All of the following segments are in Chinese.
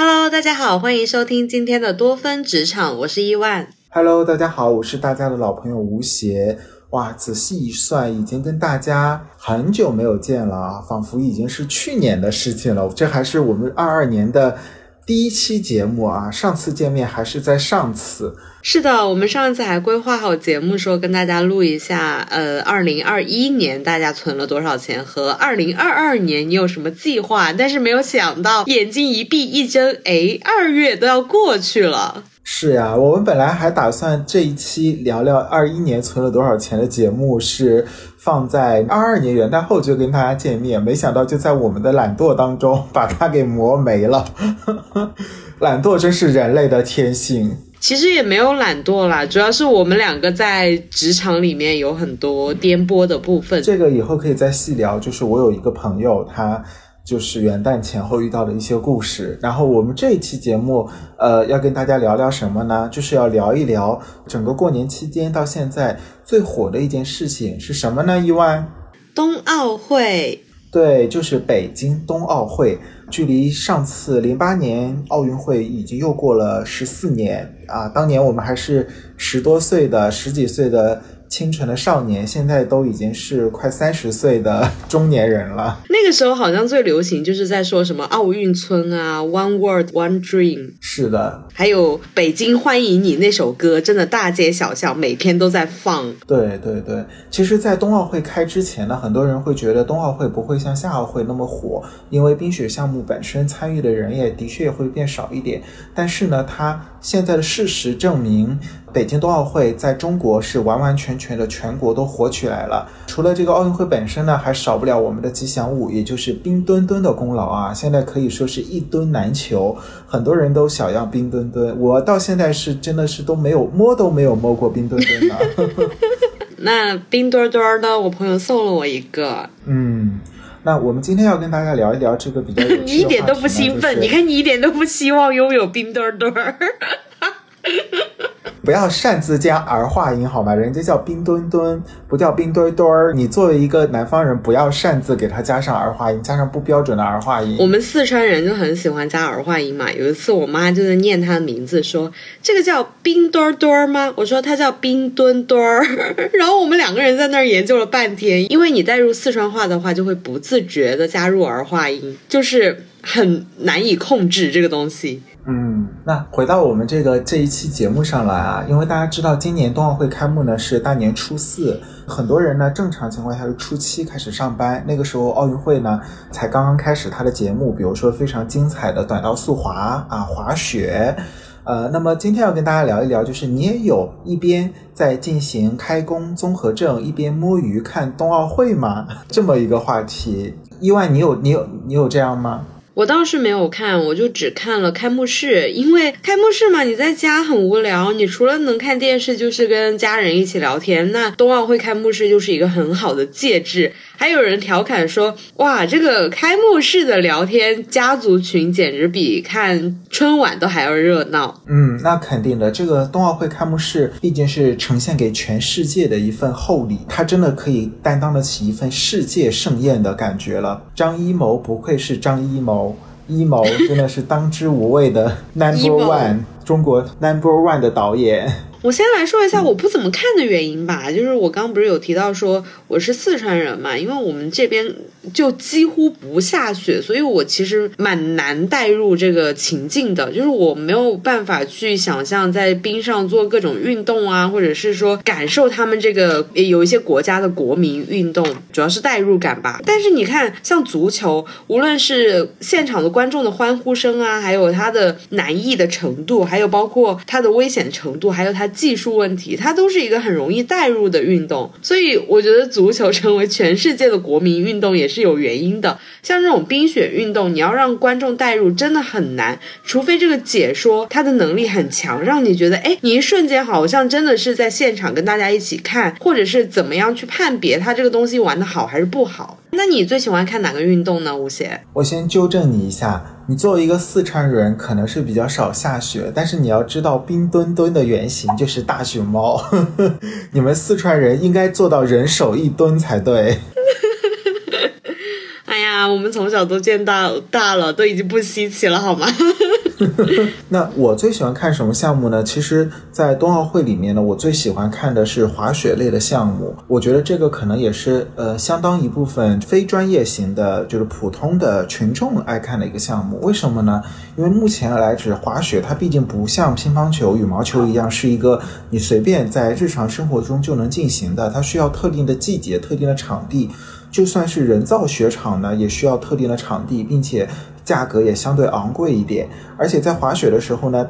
Hello，大家好，欢迎收听今天的多芬职场，我是伊万。Hello，大家好，我是大家的老朋友吴邪。哇，仔细一算，已经跟大家很久没有见了啊，仿佛已经是去年的事情了。这还是我们二二年的第一期节目啊，上次见面还是在上次。是的，我们上次还规划好节目，说跟大家录一下，呃，二零二一年大家存了多少钱，和二零二二年你有什么计划？但是没有想到，眼睛一闭一睁，哎，二月都要过去了。是呀，我们本来还打算这一期聊聊二一年存了多少钱的节目，是放在二二年元旦后就跟大家见面，没想到就在我们的懒惰当中把它给磨没了。懒惰真是人类的天性。其实也没有懒惰啦，主要是我们两个在职场里面有很多颠簸的部分。这个以后可以再细聊。就是我有一个朋友，他就是元旦前后遇到的一些故事。然后我们这一期节目，呃，要跟大家聊聊什么呢？就是要聊一聊整个过年期间到现在最火的一件事情是什么呢？意外，冬奥会。对，就是北京冬奥会。距离上次零八年奥运会已经又过了十四年啊！当年我们还是十多岁的、十几岁的。清纯的少年，现在都已经是快三十岁的中年人了。那个时候好像最流行就是在说什么奥运村啊，One World One Dream。是的，还有北京欢迎你那首歌，真的大街小巷每天都在放。对对对，其实，在冬奥会开之前呢，很多人会觉得冬奥会不会像夏奥会那么火，因为冰雪项目本身参与的人也的确会变少一点。但是呢，它现在的事实证明。北京冬奥会在中国是完完全全的全国都火起来了。除了这个奥运会本身呢，还少不了我们的吉祥物，也就是冰墩墩的功劳啊！现在可以说是一墩难求，很多人都想要冰墩墩。我到现在是真的是都没有摸都没有摸过冰墩墩呢。那冰墩墩呢？我朋友送了我一个。嗯，那我们今天要跟大家聊一聊这个比较 你一点都不兴奋，你看你一点都不希望拥有冰墩墩。不要擅自加儿化音好吗？人家叫冰墩墩，不叫冰墩墩儿。你作为一个南方人，不要擅自给他加上儿化音，加上不标准的儿化音。我们四川人就很喜欢加儿化音嘛。有一次我妈就在念他的名字，说这个叫冰墩墩吗？我说他叫冰墩墩儿。然后我们两个人在那儿研究了半天，因为你带入四川话的话，就会不自觉的加入儿化音，就是很难以控制这个东西。嗯，那回到我们这个这一期节目上来啊，因为大家知道今年冬奥会开幕呢是大年初四，很多人呢正常情况下是初七开始上班，那个时候奥运会呢才刚刚开始它的节目，比如说非常精彩的短道速滑啊、滑雪，呃，那么今天要跟大家聊一聊，就是你也有一边在进行开工综合症，一边摸鱼看冬奥会吗？这么一个话题，意外你有你有你有这样吗？我倒是没有看，我就只看了开幕式，因为开幕式嘛，你在家很无聊，你除了能看电视，就是跟家人一起聊天。那冬奥会开幕式就是一个很好的介质。还有人调侃说：“哇，这个开幕式的聊天家族群简直比看春晚都还要热闹。”嗯，那肯定的，这个冬奥会开幕式毕竟是呈现给全世界的一份厚礼，它真的可以担当得起一份世界盛宴的感觉了。张艺谋不愧是张艺谋。一谋真的是当之无愧的 number one，中国 number one 的导演。我先来说一下我不怎么看的原因吧，就是我刚不是有提到说我是四川人嘛，因为我们这边就几乎不下雪，所以我其实蛮难带入这个情境的，就是我没有办法去想象在冰上做各种运动啊，或者是说感受他们这个有一些国家的国民运动，主要是代入感吧。但是你看，像足球，无论是现场的观众的欢呼声啊，还有它的难易的程度，还有包括它的危险程度，还有它。技术问题，它都是一个很容易带入的运动，所以我觉得足球成为全世界的国民运动也是有原因的。像这种冰雪运动，你要让观众带入真的很难，除非这个解说他的能力很强，让你觉得，哎，你一瞬间好像真的是在现场跟大家一起看，或者是怎么样去判别他这个东西玩的好还是不好。那你最喜欢看哪个运动呢？吴邪，我先纠正你一下，你作为一个四川人，可能是比较少下雪，但是你要知道，冰墩墩的原型就是大熊猫，你们四川人应该做到人手一墩才对。哎呀，我们从小都见到大了，都已经不稀奇了，好吗？那我最喜欢看什么项目呢？其实，在冬奥会里面呢，我最喜欢看的是滑雪类的项目。我觉得这个可能也是呃相当一部分非专业型的，就是普通的群众爱看的一个项目。为什么呢？因为目前来指滑雪，它毕竟不像乒乓球、羽毛球一样是一个你随便在日常生活中就能进行的，它需要特定的季节、特定的场地。就算是人造雪场呢，也需要特定的场地，并且。价格也相对昂贵一点，而且在滑雪的时候呢。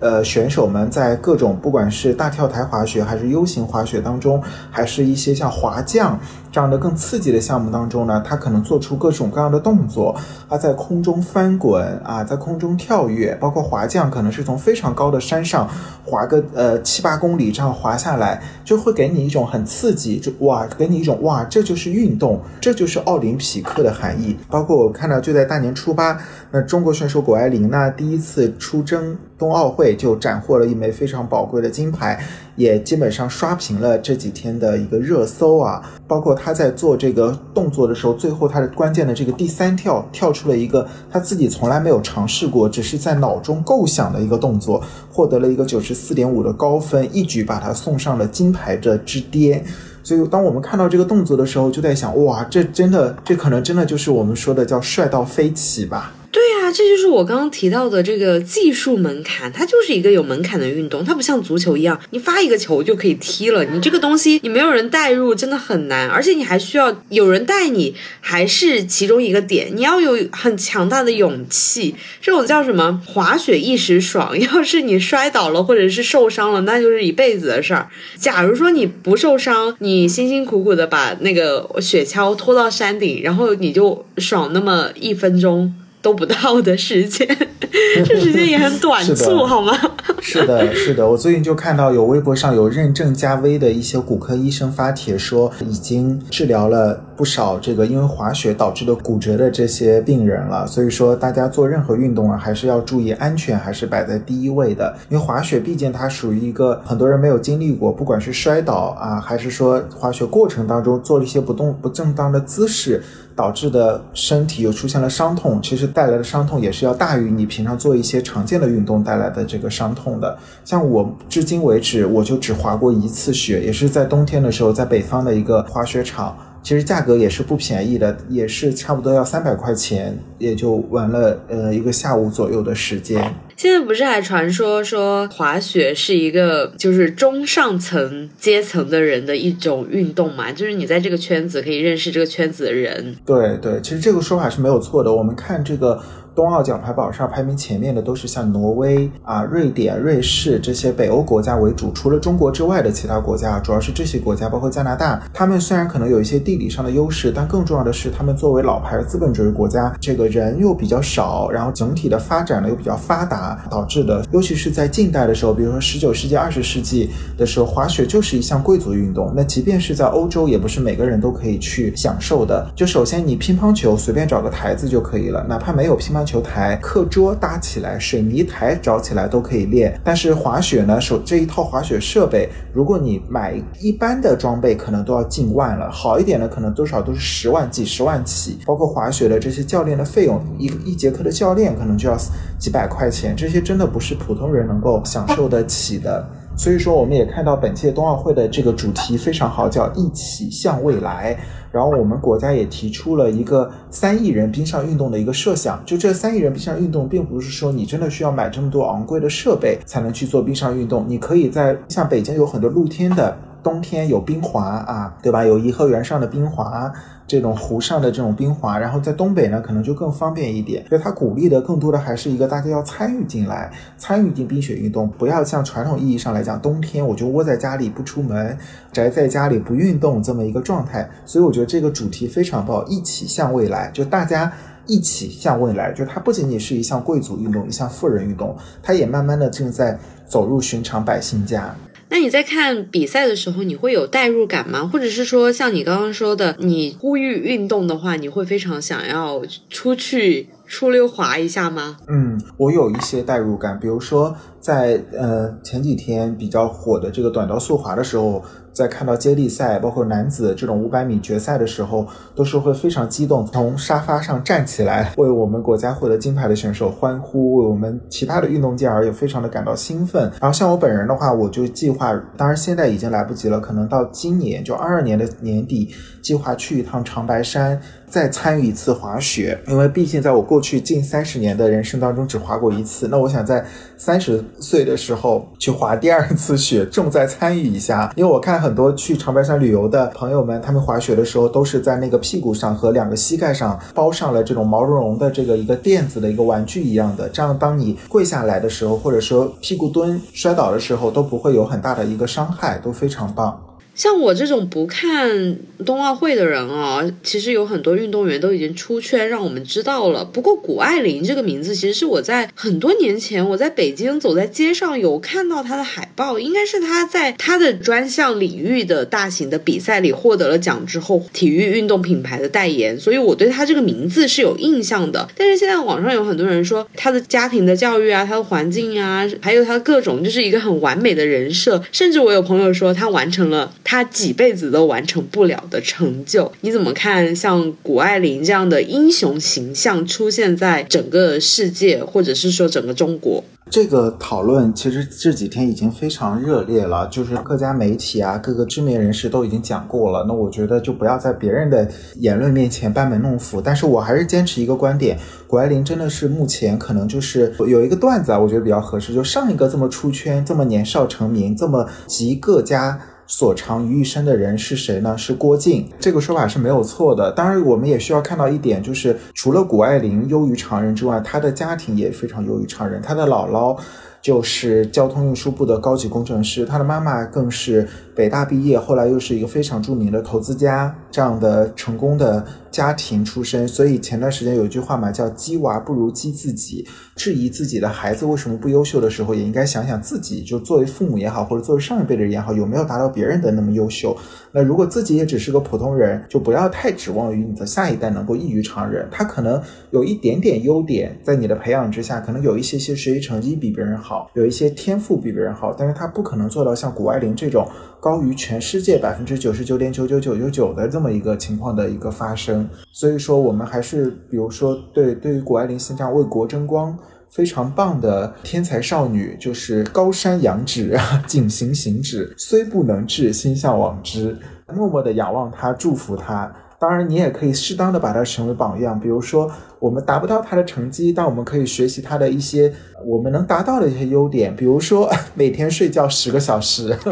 呃，选手们在各种不管是大跳台滑雪，还是 U 型滑雪当中，还是一些像滑降这样的更刺激的项目当中呢，他可能做出各种各样的动作。他在空中翻滚啊，在空中跳跃，包括滑降，可能是从非常高的山上滑个呃七八公里这样滑下来，就会给你一种很刺激，就哇，给你一种哇，这就是运动，这就是奥林匹克的含义。包括我看到就在大年初八，那中国选手谷爱凌呢，第一次出征冬奥会。就斩获了一枚非常宝贵的金牌，也基本上刷屏了这几天的一个热搜啊。包括他在做这个动作的时候，最后他的关键的这个第三跳跳出了一个他自己从来没有尝试过，只是在脑中构想的一个动作，获得了一个九十四点五的高分，一举把他送上了金牌的之巅。所以，当我们看到这个动作的时候，就在想，哇，这真的，这可能真的就是我们说的叫帅到飞起吧。对呀，这就是我刚刚提到的这个技术门槛，它就是一个有门槛的运动，它不像足球一样，你发一个球就可以踢了。你这个东西你没有人带入，真的很难，而且你还需要有人带你，还是其中一个点，你要有很强大的勇气。这种叫什么？滑雪一时爽，要是你摔倒了或者是受伤了，那就是一辈子的事儿。假如说你不受伤，你辛辛苦苦的把那个雪橇拖到山顶，然后你就爽那么一分钟。都不到的时间，这时间也很短促，好吗？是的，是的。我最近就看到有微博上有认证加微的一些骨科医生发帖说，已经治疗了不少这个因为滑雪导致的骨折的这些病人了。所以说，大家做任何运动啊，还是要注意安全，还是摆在第一位的。因为滑雪毕竟它属于一个很多人没有经历过，不管是摔倒啊，还是说滑雪过程当中做了一些不动不正当的姿势。导致的身体又出现了伤痛，其实带来的伤痛也是要大于你平常做一些常见的运动带来的这个伤痛的。像我至今为止，我就只滑过一次雪，也是在冬天的时候，在北方的一个滑雪场。其实价格也是不便宜的，也是差不多要三百块钱，也就玩了呃一个下午左右的时间。现在不是还传说说滑雪是一个就是中上层阶层的人的一种运动嘛？就是你在这个圈子可以认识这个圈子的人。对对，其实这个说法是没有错的。我们看这个。冬奥奖牌榜上排名前面的都是像挪威啊、瑞典、瑞士这些北欧国家为主，除了中国之外的其他国家，主要是这些国家，包括加拿大。他们虽然可能有一些地理上的优势，但更重要的是，他们作为老牌资本主义国家，这个人又比较少，然后整体的发展呢又比较发达，导致的，尤其是在近代的时候，比如说十九世纪、二十世纪的时候，滑雪就是一项贵族运动。那即便是在欧洲，也不是每个人都可以去享受的。就首先，你乒乓球随便找个台子就可以了，哪怕没有乒乓乓。球台、课桌搭起来，水泥台找起来都可以练。但是滑雪呢，手这一套滑雪设备，如果你买一般的装备，可能都要近万了。好一点的，可能多少都是十万、几十万起。包括滑雪的这些教练的费用，一一节课的教练可能就要几百块钱。这些真的不是普通人能够享受得起的。所以说，我们也看到本届冬奥会的这个主题非常好，叫一起向未来。然后我们国家也提出了一个三亿人冰上运动的一个设想。就这三亿人冰上运动，并不是说你真的需要买这么多昂贵的设备才能去做冰上运动。你可以在像北京有很多露天的，冬天有冰滑啊，对吧？有颐和园上的冰滑。这种湖上的这种冰滑，然后在东北呢，可能就更方便一点。所以它鼓励的更多的还是一个大家要参与进来，参与进冰雪运动，不要像传统意义上来讲，冬天我就窝在家里不出门，宅在家里不运动这么一个状态。所以我觉得这个主题非常棒，一起向未来，就大家一起向未来，就它不仅仅是一项贵族运动，一项富人运动，它也慢慢的正在走入寻常百姓家。那你在看比赛的时候，你会有代入感吗？或者是说，像你刚刚说的，你呼吁运动的话，你会非常想要出去出溜滑一下吗？嗯，我有一些代入感，比如说在呃前几天比较火的这个短道速滑的时候。在看到接力赛，包括男子这种五百米决赛的时候，都是会非常激动，从沙发上站起来，为我们国家获得金牌的选手欢呼，为我们其他的运动健儿也非常的感到兴奋。然后像我本人的话，我就计划，当然现在已经来不及了，可能到今年就二二年的年底，计划去一趟长白山。再参与一次滑雪，因为毕竟在我过去近三十年的人生当中只滑过一次，那我想在三十岁的时候去滑第二次雪，重在参与一下。因为我看很很多去长白山旅游的朋友们，他们滑雪的时候都是在那个屁股上和两个膝盖上包上了这种毛茸茸的这个一个垫子的一个玩具一样的，这样当你跪下来的时候，或者说屁股蹲摔倒的时候，都不会有很大的一个伤害，都非常棒。像我这种不看冬奥会的人啊，其实有很多运动员都已经出圈，让我们知道了。不过谷爱凌这个名字，其实是我在很多年前我在北京走在街上有看到她的海报，应该是她在她的专项领域的大型的比赛里获得了奖之后，体育运动品牌的代言，所以我对她这个名字是有印象的。但是现在网上有很多人说她的家庭的教育啊，她的环境啊，还有她的各种，就是一个很完美的人设，甚至我有朋友说她完成了。他几辈子都完成不了的成就，你怎么看？像谷爱凌这样的英雄形象出现在整个世界，或者是说整个中国？这个讨论其实这几天已经非常热烈了，就是各家媒体啊，各个知名人士都已经讲过了。那我觉得就不要在别人的言论面前班门弄斧。但是我还是坚持一个观点：谷爱凌真的是目前可能就是有一个段子啊，我觉得比较合适，就上一个这么出圈、这么年少成名、这么集各家。所长于一身的人是谁呢？是郭靖。这个说法是没有错的。当然，我们也需要看到一点，就是除了谷爱凌优于常人之外，她的家庭也非常优于常人。她的姥姥就是交通运输部的高级工程师，她的妈妈更是北大毕业，后来又是一个非常著名的投资家，这样的成功的。家庭出身，所以前段时间有一句话嘛，叫“鸡娃不如鸡自己”。质疑自己的孩子为什么不优秀的时候，也应该想想自己，就作为父母也好，或者作为上一辈的人也好，有没有达到别人的那么优秀。那如果自己也只是个普通人，就不要太指望于你的下一代能够异于常人。他可能有一点点优点，在你的培养之下，可能有一些些学习成绩比别人好，有一些天赋比别人好，但是他不可能做到像谷爱凌这种高于全世界百分之九十九点九九九九九的这这么一个情况的一个发生。所以说，我们还是比如说，对对于谷爱凌这样为国争光、非常棒的天才少女，就是高山仰止啊，景行行止，虽不能至，心向往之，默默的仰望她，祝福她。当然，你也可以适当的把她成为榜样，比如说，我们达不到她的成绩，但我们可以学习她的一些我们能达到的一些优点，比如说每天睡觉十个小时。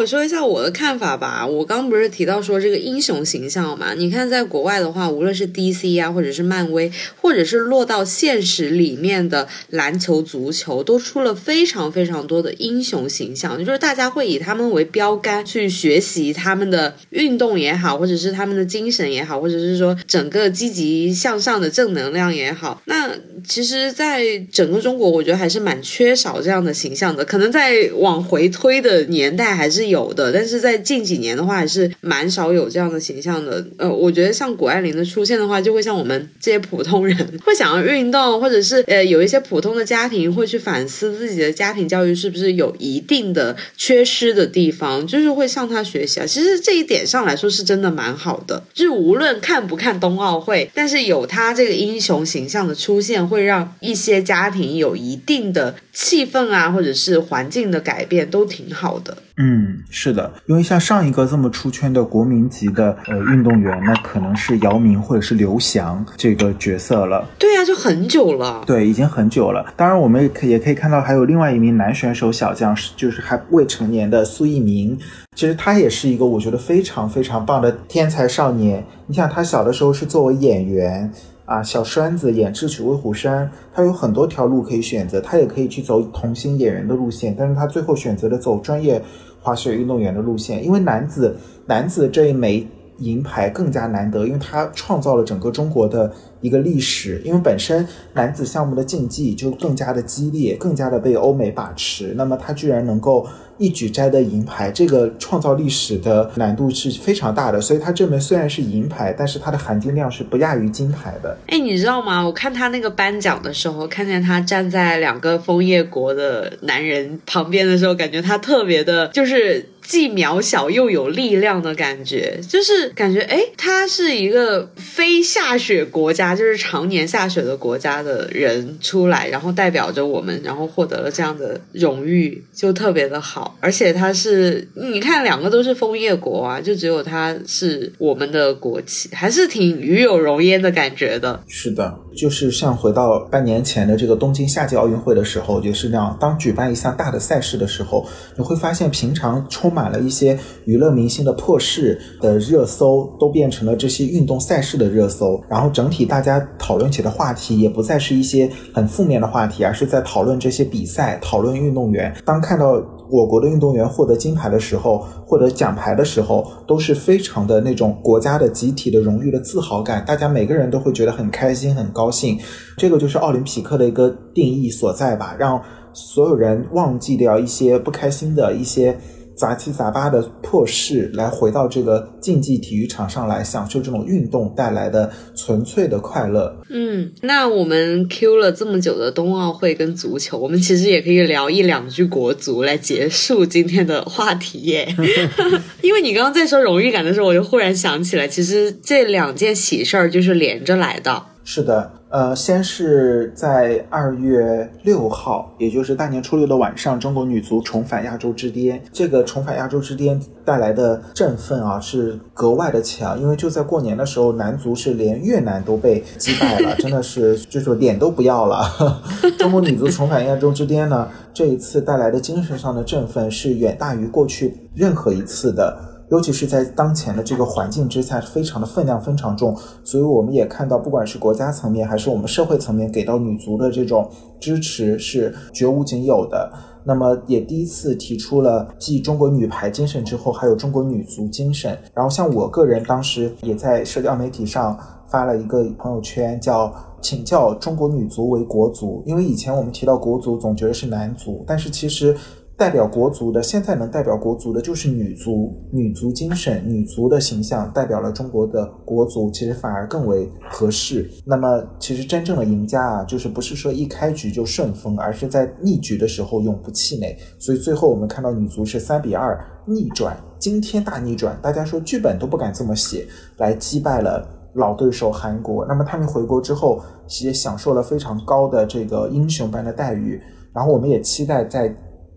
我说一下我的看法吧。我刚不是提到说这个英雄形象嘛？你看，在国外的话，无论是 DC 啊，或者是漫威，或者是落到现实里面的篮球、足球，都出了非常非常多的英雄形象，就是大家会以他们为标杆去学习他们的运动也好，或者是他们的精神也好，或者是说整个积极向上的正能量也好。那其实，在整个中国，我觉得还是蛮缺少这样的形象的。可能在往回推的年代。还是有的，但是在近几年的话，还是蛮少有这样的形象的。呃，我觉得像谷爱凌的出现的话，就会像我们这些普通人会想要运动，或者是呃有一些普通的家庭会去反思自己的家庭教育是不是有一定的缺失的地方，就是会向他学习啊。其实这一点上来说是真的蛮好的，就是无论看不看冬奥会，但是有他这个英雄形象的出现，会让一些家庭有一定的气氛啊，或者是环境的改变，都挺好的。嗯，是的，因为像上一个这么出圈的国民级的呃运动员，那可能是姚明或者是刘翔这个角色了。对呀，就很久了。对，已经很久了。当然，我们也可也可以看到，还有另外一名男选手小将，就是还未成年的苏翊鸣。其实他也是一个我觉得非常非常棒的天才少年。你想，他小的时候是作为演员。啊，小栓子演《智取威虎山》，他有很多条路可以选择，他也可以去走童星演员的路线，但是他最后选择了走专业滑雪运动员的路线，因为男子男子这一枚银牌更加难得，因为他创造了整个中国的一个历史，因为本身男子项目的竞技就更加的激烈，更加的被欧美把持，那么他居然能够。一举摘得银牌，这个创造历史的难度是非常大的。所以他这枚虽然是银牌，但是它的含金量是不亚于金牌的。哎，你知道吗？我看他那个颁奖的时候，看见他站在两个枫叶国的男人旁边的时候，感觉他特别的，就是。既渺小又有力量的感觉，就是感觉哎，他是一个非下雪国家，就是常年下雪的国家的人出来，然后代表着我们，然后获得了这样的荣誉，就特别的好。而且他是，你看两个都是枫叶国啊，就只有他是我们的国旗，还是挺与有荣焉的感觉的。是的，就是像回到半年前的这个东京夏季奥运会的时候，就是那样，当举办一项大的赛事的时候，你会发现平常充。满了一些娱乐明星的破事的热搜，都变成了这些运动赛事的热搜。然后整体大家讨论起的话题也不再是一些很负面的话题，而是在讨论这些比赛，讨论运动员。当看到我国的运动员获得金牌的时候，获得奖牌的时候，都是非常的那种国家的集体的荣誉的自豪感。大家每个人都会觉得很开心、很高兴。这个就是奥林匹克的一个定义所在吧，让所有人忘记掉一些不开心的一些。杂七杂八的破事，来回到这个竞技体育场上来享受这种运动带来的纯粹的快乐。嗯，那我们 Q 了这么久的冬奥会跟足球，我们其实也可以聊一两句国足来结束今天的话题耶。因为你刚刚在说荣誉感的时候，我就忽然想起来，其实这两件喜事儿就是连着来的。是的。呃，先是在二月六号，也就是大年初六的晚上，中国女足重返亚洲之巅。这个重返亚洲之巅带来的振奋啊，是格外的强。因为就在过年的时候，男足是连越南都被击败了，真的是就是脸都不要了。中国女足重返亚洲之巅呢，这一次带来的精神上的振奋是远大于过去任何一次的。尤其是在当前的这个环境之下，非常的分量非常重，所以我们也看到，不管是国家层面还是我们社会层面，给到女足的这种支持是绝无仅有的。那么也第一次提出了继中国女排精神之后，还有中国女足精神。然后像我个人当时也在社交媒体上发了一个朋友圈，叫请教中国女足为国足，因为以前我们提到国足总觉得是男足，但是其实。代表国足的，现在能代表国足的就是女足，女足精神、女足的形象代表了中国的国足，其实反而更为合适。那么，其实真正的赢家啊，就是不是说一开局就顺风，而是在逆局的时候永不气馁。所以最后我们看到女足是三比二逆转，惊天大逆转，大家说剧本都不敢这么写，来击败了老对手韩国。那么他们回国之后，也享受了非常高的这个英雄般的待遇。然后我们也期待在。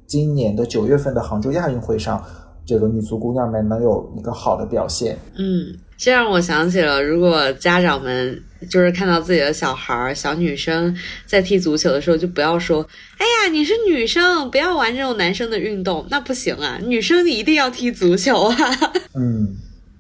今年的九月份的杭州亚运会上，这个女足姑娘们能有一个好的表现。嗯，这让我想起了，如果家长们就是看到自己的小孩儿、小女生在踢足球的时候，就不要说：“哎呀，你是女生，不要玩这种男生的运动。”那不行啊，女生你一定要踢足球啊。嗯。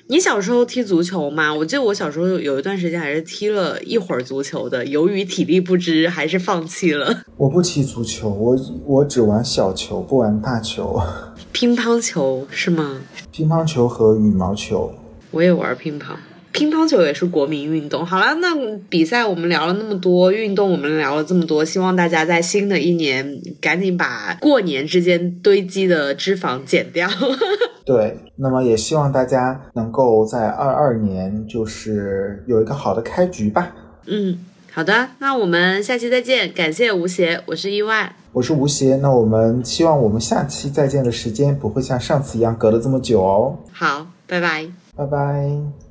你小时候踢足球吗？我记得我小时候有一段时间还是踢了一会儿足球的，由于体力不支，还是放弃了。我不踢足球，我我只玩小球，不玩大球。乒乓球是吗？乒乓球和羽毛球。我也玩乒乓。乒乓球也是国民运动。好了，那比赛我们聊了那么多，运动我们聊了这么多，希望大家在新的一年赶紧把过年之间堆积的脂肪减掉。对，那么也希望大家能够在二二年就是有一个好的开局吧。嗯，好的，那我们下期再见，感谢吴邪，我是意外，我是吴邪，那我们希望我们下期再见的时间不会像上次一样隔了这么久哦。好，拜拜，拜拜。